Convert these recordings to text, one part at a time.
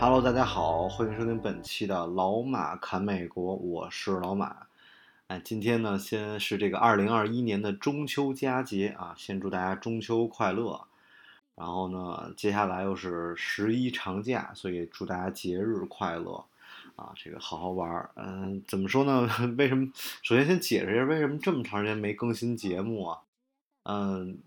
Hello，大家好，欢迎收听本期的《老马侃美国》，我是老马。哎，今天呢，先是这个二零二一年的中秋佳节啊，先祝大家中秋快乐。然后呢，接下来又是十一长假，所以祝大家节日快乐啊，这个好好玩儿。嗯，怎么说呢？为什么？首先先解释一下为什么这么长时间没更新节目啊？嗯。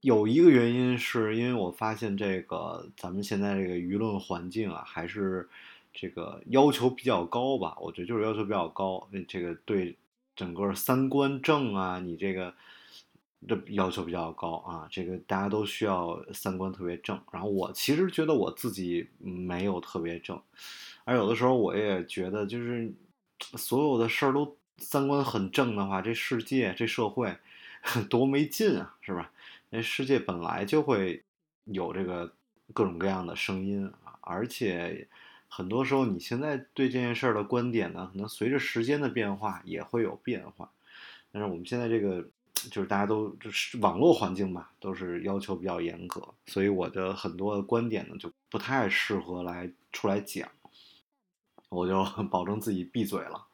有一个原因是因为我发现这个咱们现在这个舆论环境啊，还是这个要求比较高吧？我觉得就是要求比较高，这个对整个三观正啊，你这个这要求比较高啊，这个大家都需要三观特别正。然后我其实觉得我自己没有特别正，而有的时候我也觉得，就是所有的事儿都三观很正的话，这世界这社会 多没劲啊，是吧？那世界本来就会有这个各种各样的声音啊，而且很多时候你现在对这件事儿的观点呢，可能随着时间的变化也会有变化。但是我们现在这个就是大家都就是网络环境吧，都是要求比较严格，所以我的很多观点呢就不太适合来出来讲，我就 保证自己闭嘴了。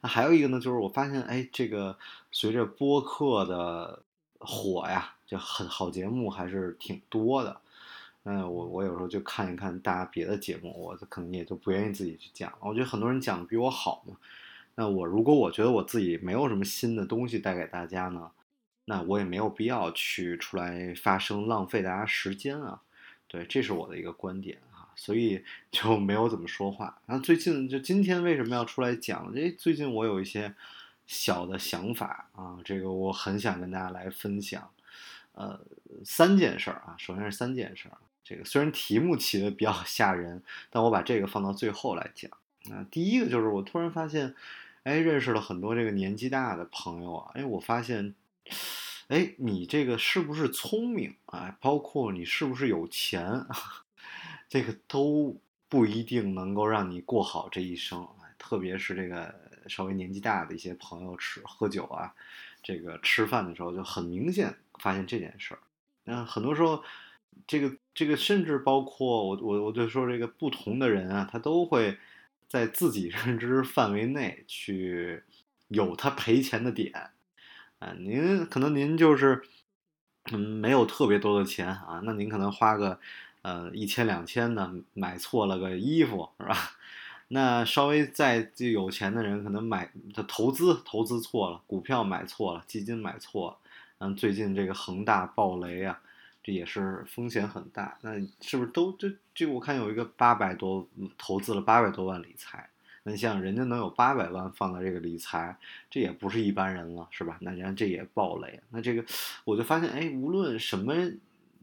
那还有一个呢，就是我发现哎，这个随着播客的火呀。就很好节目还是挺多的，嗯，我我有时候就看一看大家别的节目，我可能也就不愿意自己去讲。我觉得很多人讲的比我好嘛，那我如果我觉得我自己没有什么新的东西带给大家呢，那我也没有必要去出来发声，浪费大家时间啊。对，这是我的一个观点啊，所以就没有怎么说话。然后最近就今天为什么要出来讲？哎，最近我有一些小的想法啊，这个我很想跟大家来分享。呃，三件事儿啊，首先是三件事儿。这个虽然题目起的比较吓人，但我把这个放到最后来讲。那第一个就是我突然发现，哎，认识了很多这个年纪大的朋友啊，哎，我发现，哎，你这个是不是聪明啊？包括你是不是有钱，这个都不一定能够让你过好这一生啊。特别是这个稍微年纪大的一些朋友吃喝酒啊，这个吃饭的时候就很明显。发现这件事儿，那很多时候，这个这个甚至包括我我我就说这个不同的人啊，他都会在自己 认知范围内去有他赔钱的点，啊，您可能您就是嗯没有特别多的钱啊，那您可能花个呃一千两千的买错了个衣服是吧？那稍微再有钱的人可能买他投资投资错了，股票买错了，基金买错了。嗯，最近这个恒大暴雷啊，这也是风险很大。那是不是都这这？我看有一个八百多投资了八百多万理财，那你像人家能有八百万放在这个理财，这也不是一般人了，是吧？那人家这也暴雷，那这个我就发现，哎，无论什么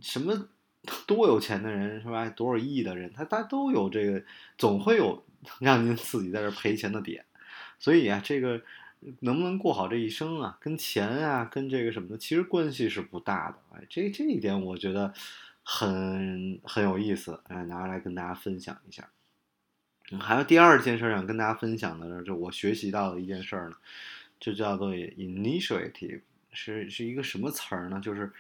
什么 多有钱的人，是吧？多少亿的人，他他都有这个，总会有 让您自己在这赔钱的点。所以啊，这个。能不能过好这一生啊？跟钱啊，跟这个什么的，其实关系是不大的。哎，这这一点我觉得很很有意思，哎，拿来跟大家分享一下。还有第二件事想跟大家分享的呢，就我学习到的一件事呢，就叫做 initiative，是是一个什么词儿呢？就是，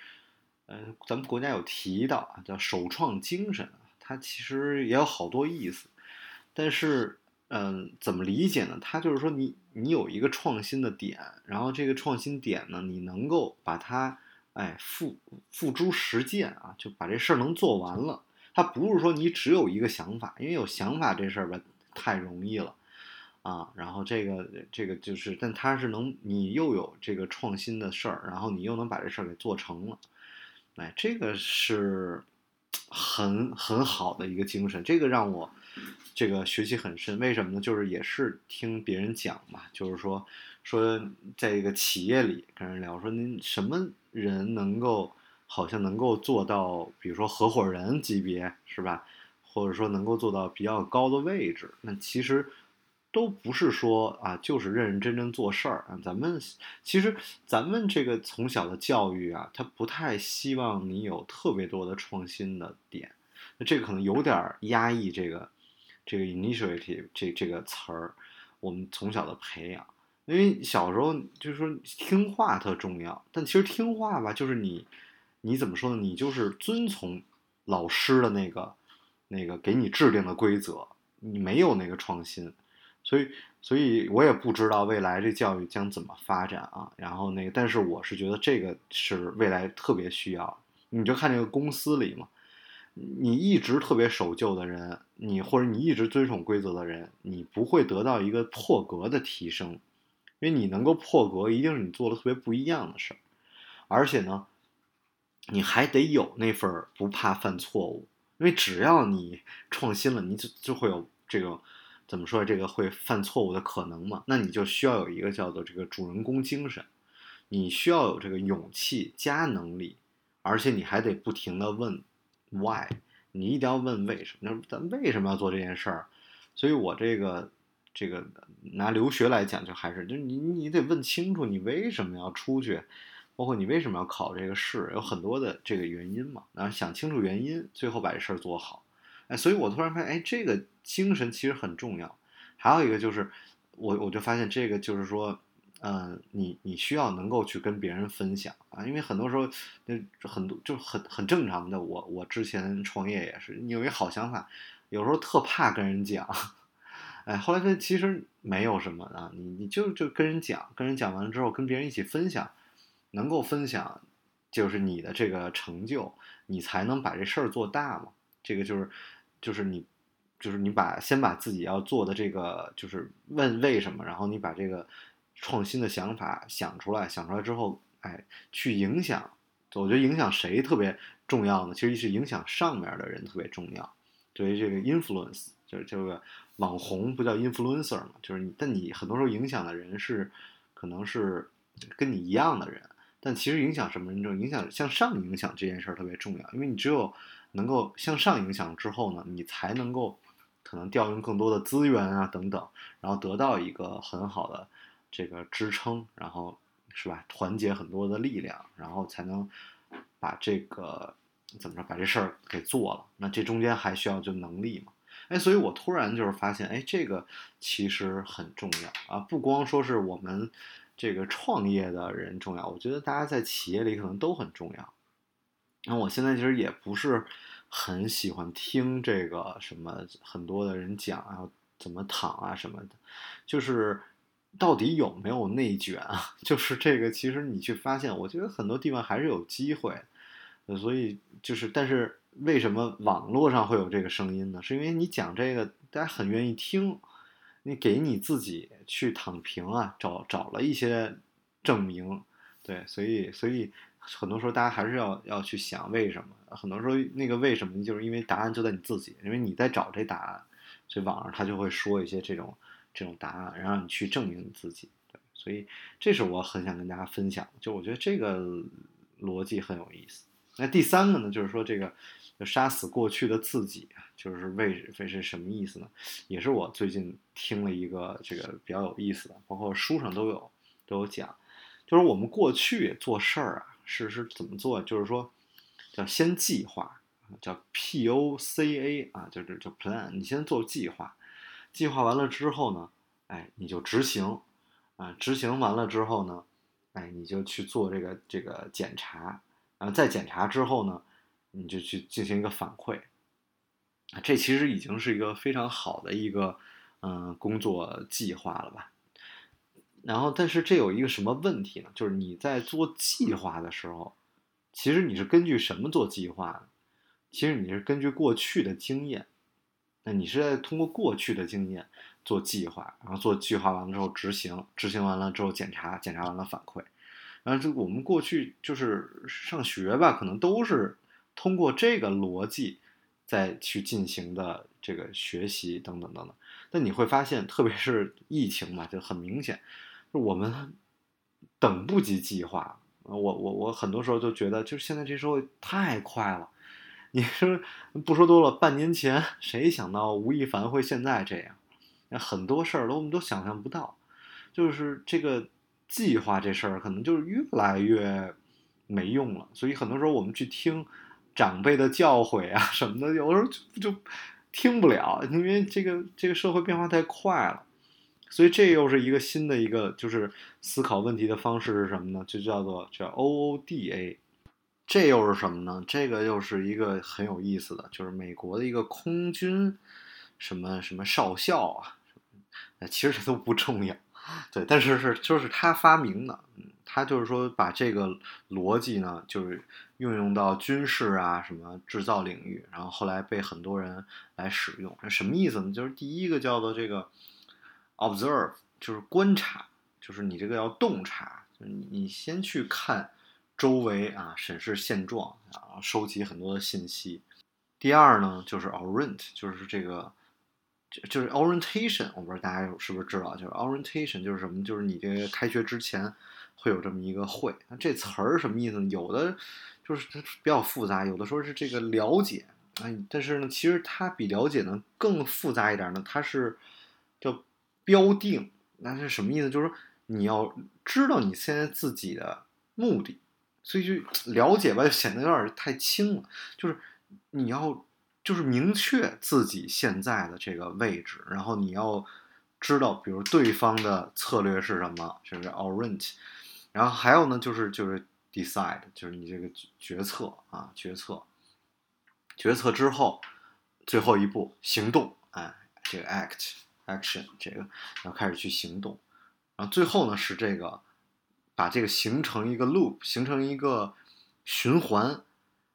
呃，咱们国家有提到啊，叫首创精神啊，它其实也有好多意思，但是。嗯，怎么理解呢？它就是说，你你有一个创新的点，然后这个创新点呢，你能够把它，哎，付付诸实践啊，就把这事儿能做完了。它不是说你只有一个想法，因为有想法这事儿吧，太容易了啊。然后这个这个就是，但它是能，你又有这个创新的事儿，然后你又能把这事儿给做成了，哎，这个是很很好的一个精神，这个让我。这个学习很深，为什么呢？就是也是听别人讲嘛，就是说说在一个企业里跟人聊，说您什么人能够好像能够做到，比如说合伙人级别是吧？或者说能够做到比较高的位置，那其实都不是说啊，就是认认真真做事儿啊。咱们其实咱们这个从小的教育啊，他不太希望你有特别多的创新的点，那这个可能有点压抑这个这个 initiative 这这个词儿，我们从小的培养，因为小时候就是说听话特重要，但其实听话吧，就是你你怎么说呢？你就是遵从老师的那个那个给你制定的规则，你没有那个创新。所以，所以我也不知道未来这教育将怎么发展啊。然后那个，但是我是觉得这个是未来特别需要。你就看这个公司里嘛，你一直特别守旧的人，你或者你一直遵守规则的人，你不会得到一个破格的提升，因为你能够破格，一定是你做了特别不一样的事儿。而且呢，你还得有那份不怕犯错误，因为只要你创新了，你就就会有这个。怎么说这个会犯错误的可能嘛？那你就需要有一个叫做这个主人公精神，你需要有这个勇气加能力，而且你还得不停的问 why，你一定要问为什么？那咱为什么要做这件事儿？所以我这个这个拿留学来讲，就还是就你你得问清楚你为什么要出去，包括你为什么要考这个试，有很多的这个原因嘛。然后想清楚原因，最后把这事儿做好。所以我突然发现，哎，这个精神其实很重要。还有一个就是，我我就发现这个就是说，嗯，你你需要能够去跟别人分享啊，因为很多时候，那很多就很很正常的。我我之前创业也是，你有一好想法，有时候特怕跟人讲。哎，后来发现其实没有什么啊，你你就就跟人讲，跟人讲完了之后，跟别人一起分享，能够分享，就是你的这个成就，你才能把这事儿做大嘛。这个就是。就是你，就是你把先把自己要做的这个，就是问为什么，然后你把这个创新的想法想出来，想出来之后，哎，去影响。我觉得影响谁特别重要呢？其实是影响上面的人特别重要。对于这个 influence，就是这个网红不叫 influencer 嘛？就是你，但你很多时候影响的人是可能是跟你一样的人，但其实影响什么人？就影响向上影响这件事儿特别重要，因为你只有。能够向上影响之后呢，你才能够可能调用更多的资源啊等等，然后得到一个很好的这个支撑，然后是吧？团结很多的力量，然后才能把这个怎么着把这事儿给做了。那这中间还需要就能力嘛？哎，所以我突然就是发现，哎，这个其实很重要啊！不光说是我们这个创业的人重要，我觉得大家在企业里可能都很重要。那我现在其实也不是很喜欢听这个什么很多的人讲啊，怎么躺啊什么的，就是到底有没有内卷啊？就是这个，其实你去发现，我觉得很多地方还是有机会。所以就是，但是为什么网络上会有这个声音呢？是因为你讲这个，大家很愿意听，你给你自己去躺平啊，找找了一些证明，对，所以所以。很多时候，大家还是要要去想为什么。很多时候，那个为什么，就是因为答案就在你自己，因为你在找这答案，所以网上他就会说一些这种这种答案，然后你去证明你自己。对，所以这是我很想跟大家分享，就我觉得这个逻辑很有意思。那第三个呢，就是说这个就杀死过去的自己，就是为为是什么意思呢？也是我最近听了一个这个比较有意思的，包括书上都有都有讲，就是我们过去做事儿啊。是是怎么做？就是说，叫先计划，叫 P O C A 啊，就是叫 plan。你先做计划，计划完了之后呢，哎，你就执行，啊，执行完了之后呢，哎，你就去做这个这个检查，然后再检查之后呢，你就去进行一个反馈，啊，这其实已经是一个非常好的一个嗯工作计划了吧。然后，但是这有一个什么问题呢？就是你在做计划的时候，其实你是根据什么做计划呢？其实你是根据过去的经验，那你是在通过过去的经验做计划，然后做计划完了之后执行，执行完了之后检查，检查完了反馈。然后这我们过去就是上学吧，可能都是通过这个逻辑再去进行的这个学习等等等等。但你会发现，特别是疫情嘛，就很明显。我们等不及计划，我我我很多时候就觉得，就是现在这时候太快了。你说不说多了，半年前谁想到吴亦凡会现在这样？很多事儿都我们都想象不到，就是这个计划这事儿可能就是越来越没用了。所以很多时候我们去听长辈的教诲啊什么的，有时候就就听不了，因为这个这个社会变化太快了。所以这又是一个新的一个就是思考问题的方式是什么呢？就叫做叫 OODA。这又是什么呢？这个又是一个很有意思的，就是美国的一个空军什么什么少校啊，其实这都不重要，对，但是是就是他发明的，嗯，他就是说把这个逻辑呢，就是运用到军事啊什么制造领域，然后后来被很多人来使用，什么意思呢？就是第一个叫做这个 observe，就是观察，就是你这个要洞察，就是你先去看。周围啊，审视现状啊，收集很多的信息。第二呢，就是 orient，就是这个，就是 orientation。我不知道大家是不是知道，就是 orientation 就是什么？就是你这个开学之前会有这么一个会。那这词儿什么意思呢？有的就是它比较复杂，有的说是这个了解啊，但是呢，其实它比了解呢更复杂一点呢。它是叫标定，那是什么意思？就是说你要知道你现在自己的目的。所以就了解吧，就显得有点太轻了。就是你要就是明确自己现在的这个位置，然后你要知道，比如对方的策略是什么，就是 orient。然后还有呢，就是就是 decide，就是你这个决策啊，决策。决策之后，最后一步行动，哎，这个 act action 这个要开始去行动。然后最后呢是这个。把这个形成一个 loop，形成一个循环，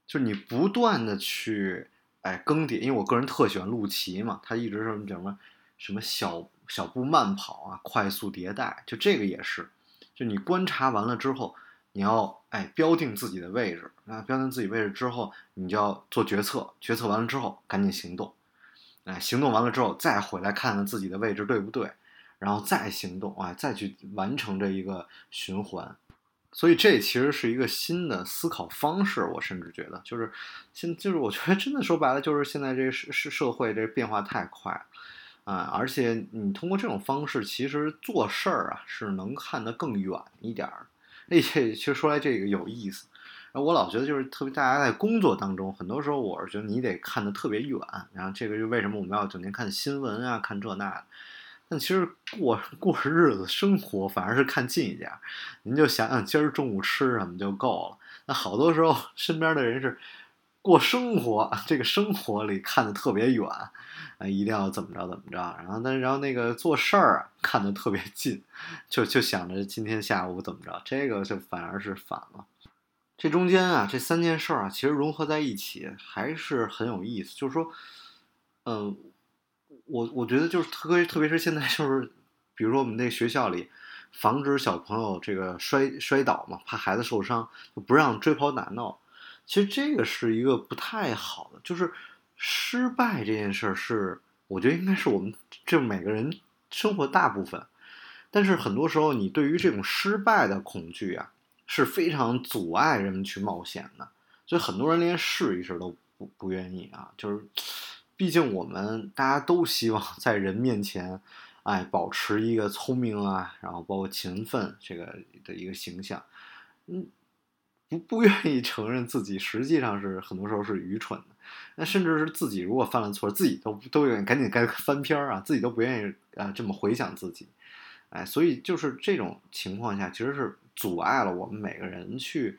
就是你不断的去哎更迭。因为我个人特喜欢陆琪嘛，他一直是什么什么小小步慢跑啊，快速迭代，就这个也是。就你观察完了之后，你要哎标定自己的位置，那标定自己位置之后，你就要做决策，决策完了之后赶紧行动，哎行动完了之后再回来看看自己的位置对不对。然后再行动啊，再去完成这一个循环，所以这其实是一个新的思考方式。我甚至觉得，就是现就是我觉得真的说白了，就是现在这是是社会这变化太快啊，而且你通过这种方式，其实做事儿啊是能看得更远一点儿。那其实说来这个有意思，我老觉得就是特别大家在工作当中，很多时候我是觉得你得看得特别远，然后这个就为什么我们要整天看新闻啊，看这那。但其实过过日子生活反而是看近一点，您就想想今儿中午吃什么就够了。那好多时候身边的人是过生活，这个生活里看的特别远，啊，一定要怎么着怎么着。然后但然后那个做事儿啊看的特别近，就就想着今天下午怎么着，这个就反而是反了。这中间啊这三件事儿啊其实融合在一起还是很有意思，就是说，嗯。我我觉得就是特别特别是现在就是，比如说我们那学校里，防止小朋友这个摔摔倒嘛，怕孩子受伤，就不让追跑打闹。其实这个是一个不太好的，就是失败这件事儿是，我觉得应该是我们这每个人生活大部分。但是很多时候，你对于这种失败的恐惧啊，是非常阻碍人们去冒险的。所以很多人连试一试都不不愿意啊，就是。毕竟我们大家都希望在人面前，哎，保持一个聪明啊，然后包括勤奋这个的一个形象，嗯，不不愿意承认自己实际上是很多时候是愚蠢的，那甚至是自己如果犯了错，自己都都愿意赶紧该翻篇啊，自己都不愿意啊这么回想自己，哎，所以就是这种情况下，其实是阻碍了我们每个人去。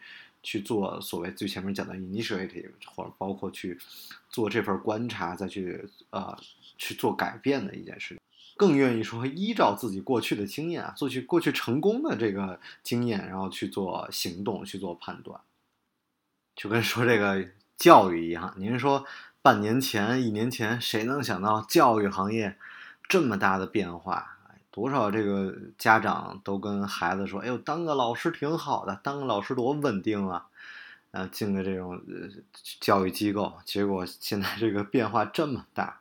去做所谓最前面讲的 initiative，或者包括去做这份观察，再去呃去做改变的一件事，更愿意说依照自己过去的经验啊，做去过去成功的这个经验，然后去做行动，去做判断，就跟说这个教育一样。您说半年前、一年前，谁能想到教育行业这么大的变化？多少这个家长都跟孩子说：“哎呦，当个老师挺好的，当个老师多稳定啊！”啊，进了这种呃教育机构，结果现在这个变化这么大，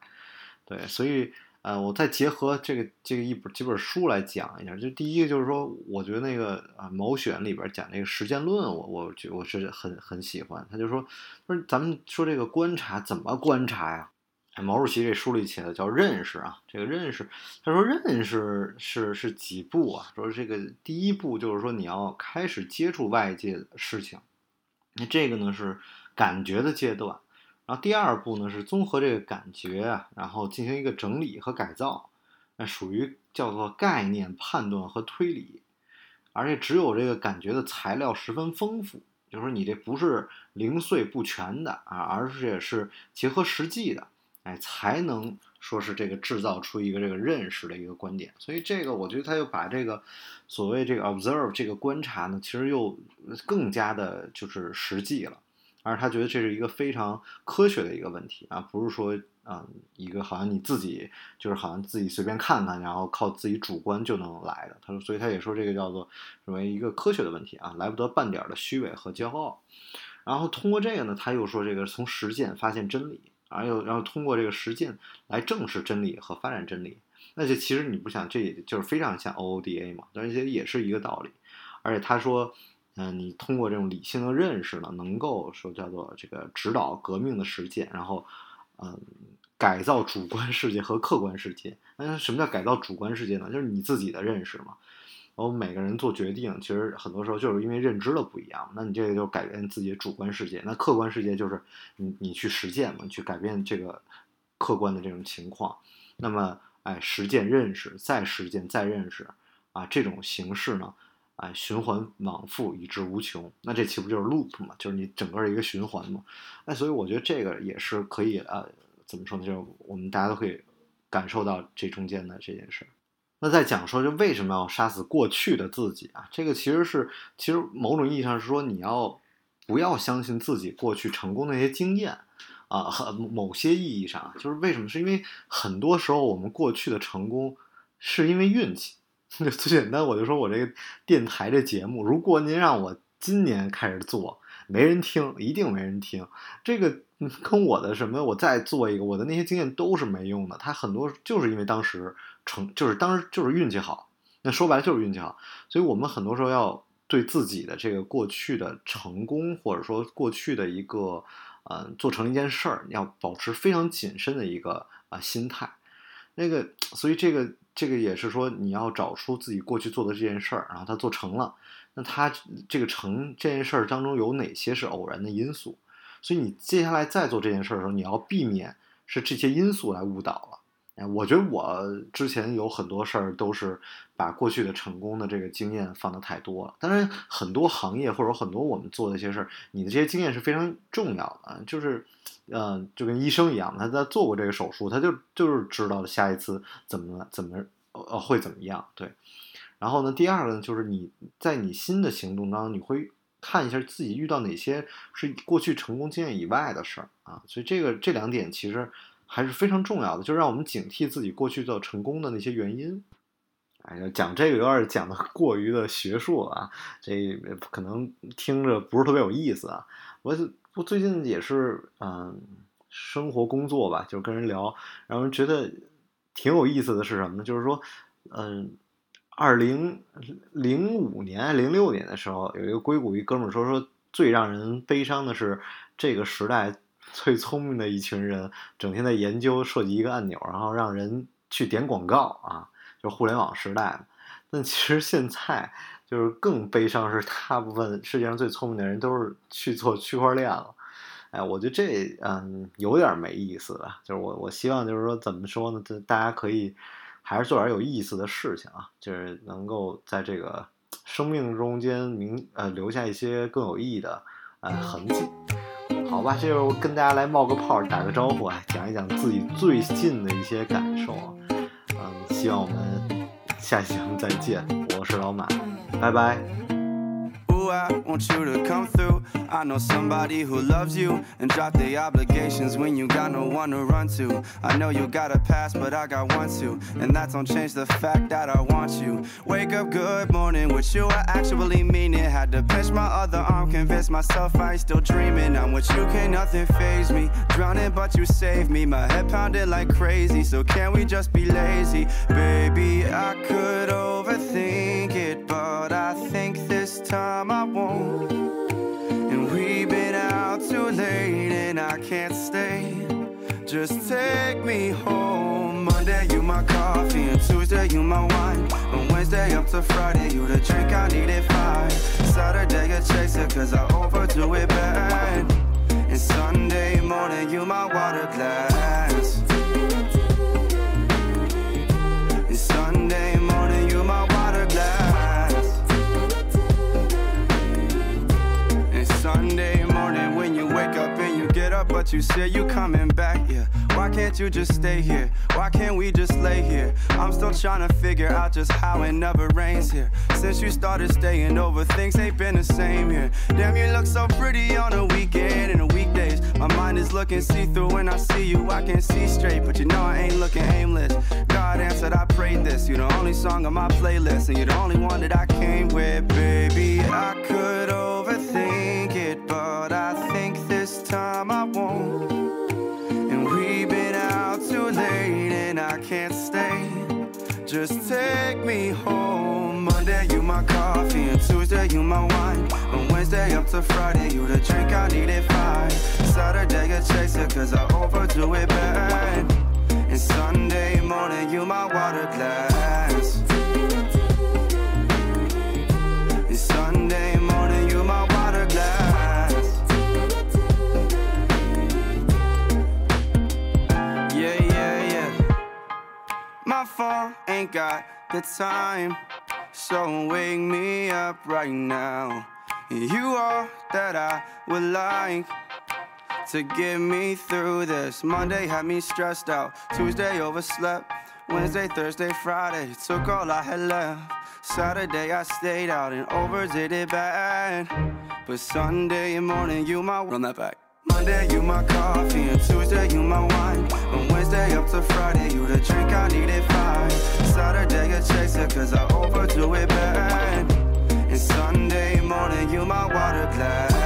对，所以呃，我再结合这个这个一本几本书来讲一下，就第一个就是说，我觉得那个啊某选里边讲那个实践论，我我觉我是很很喜欢，他就说，说咱们说这个观察怎么观察呀？毛主席这书里写的叫认识啊，这个认识，他说认识是是几步啊？说这个第一步就是说你要开始接触外界的事情，那这个呢是感觉的阶段，然后第二步呢是综合这个感觉啊，然后进行一个整理和改造，那属于叫做概念判断和推理，而且只有这个感觉的材料十分丰富，就是说你这不是零碎不全的啊，而且是结合实际的。哎，才能说是这个制造出一个这个认识的一个观点，所以这个我觉得他又把这个所谓这个 observe 这个观察呢，其实又更加的就是实际了，而他觉得这是一个非常科学的一个问题啊，不是说啊一个好像你自己就是好像自己随便看看，然后靠自己主观就能来的。他说，所以他也说这个叫做认为一个科学的问题啊，来不得半点的虚伪和骄傲。然后通过这个呢，他又说这个从实践发现真理。而又然后通过这个实践来证实真理和发展真理，那就其实你不想，这也就是非常像 OODA 嘛，而且也是一个道理。而且他说，嗯，你通过这种理性的认识呢，能够说叫做这个指导革命的实践，然后，嗯，改造主观世界和客观世界。那什么叫改造主观世界呢？就是你自己的认识嘛。然后每个人做决定，其实很多时候就是因为认知的不一样。那你这个就改变自己的主观世界，那客观世界就是你你去实践嘛，去改变这个客观的这种情况。那么，哎，实践认识，再实践再认识，啊，这种形式呢，哎，循环往复，以至无穷。那这岂不就是 loop 嘛？就是你整个一个循环嘛？哎，所以我觉得这个也是可以呃，怎么说呢？就是我们大家都可以感受到这中间的这件事。那在讲说，就为什么要杀死过去的自己啊？这个其实是，其实某种意义上是说，你要不要相信自己过去成功的一些经验啊？某些意义上，就是为什么？是因为很多时候我们过去的成功是因为运气。最简单，我就说我这个电台这节目，如果您让我今年开始做，没人听，一定没人听。这个跟我的什么，我再做一个，我的那些经验都是没用的。他很多就是因为当时。成就是当时就是运气好，那说白了就是运气好，所以我们很多时候要对自己的这个过去的成功，或者说过去的一个，呃，做成一件事儿，要保持非常谨慎的一个啊心态。那个，所以这个这个也是说，你要找出自己过去做的这件事儿，然后他做成了，那他这个成这件事儿当中有哪些是偶然的因素？所以你接下来再做这件事儿的时候，你要避免是这些因素来误导了。哎，我觉得我之前有很多事儿都是把过去的成功的这个经验放的太多了。当然，很多行业或者很多我们做的一些事儿，你的这些经验是非常重要的。就是，呃，就跟医生一样，他在做过这个手术，他就就是知道下一次怎么怎么呃会怎么样。对。然后呢，第二个呢，就是你在你新的行动当中，你会看一下自己遇到哪些是过去成功经验以外的事儿啊。所以这个这两点其实。还是非常重要的，就让我们警惕自己过去的成功的那些原因。哎呀，讲这个有点讲的 过于的学术啊，这可能听着不是特别有意思啊。我我最近也是嗯，生活工作吧，就跟人聊，然后觉得挺有意思的是什么呢？就是说，嗯，二零零五年、零六年的时候，有一个硅谷一哥们说说，最让人悲伤的是这个时代。最聪明的一群人，整天在研究设计一个按钮，然后让人去点广告啊，就互联网时代。但其实现在就是更悲伤，是大部分世界上最聪明的人都是去做区块链了。哎，我觉得这嗯有点没意思了。就是我我希望就是说怎么说呢？就大家可以还是做点有意思的事情啊，就是能够在这个生命中间明呃留下一些更有意义的呃痕迹。好吧，这就跟大家来冒个泡，打个招呼啊，讲一讲自己最近的一些感受啊。嗯，希望我们下期节目再见，我是老马，拜拜。I want you to come through. I know somebody who loves you and drop the obligations when you got no one to run to. I know you got a past, but I got one too. And that don't change the fact that I want you. Wake up, good morning with you. I actually mean it. Had to pinch my other arm, convince myself I ain't still dreaming. I'm with you, can't nothing phase me. Drowning, but you saved me. My head pounded like crazy. So can we just be lazy? Baby, I could overthink it, but I think this time I won't. And we've been out too late and I can't stay. Just take me home. Monday, you my coffee, and Tuesday, you my wine. On Wednesday up to Friday, you the drink I needed fine. Saturday, a chaser, cause I overdo it bad. And Sunday morning, you my water glass. And Sunday morning, Sunday morning, when you wake up and you get up, but you say you coming back, yeah. Why can't you just stay here? Why can't we just lay here? I'm still trying to figure out just how it never rains here. Since you started staying over, things ain't been the same here. Damn, you look so pretty on a weekend and the weekdays. My mind is looking see through when I see you. I can see straight, but you know I ain't looking aimless. God answered, I prayed this. You're the only song on my playlist, and you're the only one that I came with, baby. I could it, but I think this time I won't. And we've been out too late, and I can't stay. Just take me home. Monday, you my coffee, and Tuesday, you my wine. On Wednesday up to Friday, you the drink I need needed fine. Saturday, a chaser, cause I overdo it bad. And Sunday morning, you my water glass. Ain't got the time, so wake me up right now. You are that I would like to get me through this. Monday had me stressed out, Tuesday overslept. Wednesday, Thursday, Friday took all I had left. Saturday I stayed out and overdid it bad. But Sunday morning you my run that back. Monday, you my coffee, and Tuesday, you my wine. From Wednesday up to Friday, you the drink I needed fine. Saturday, a chaser, cause I overdo it bad. And Sunday morning, you my water glass.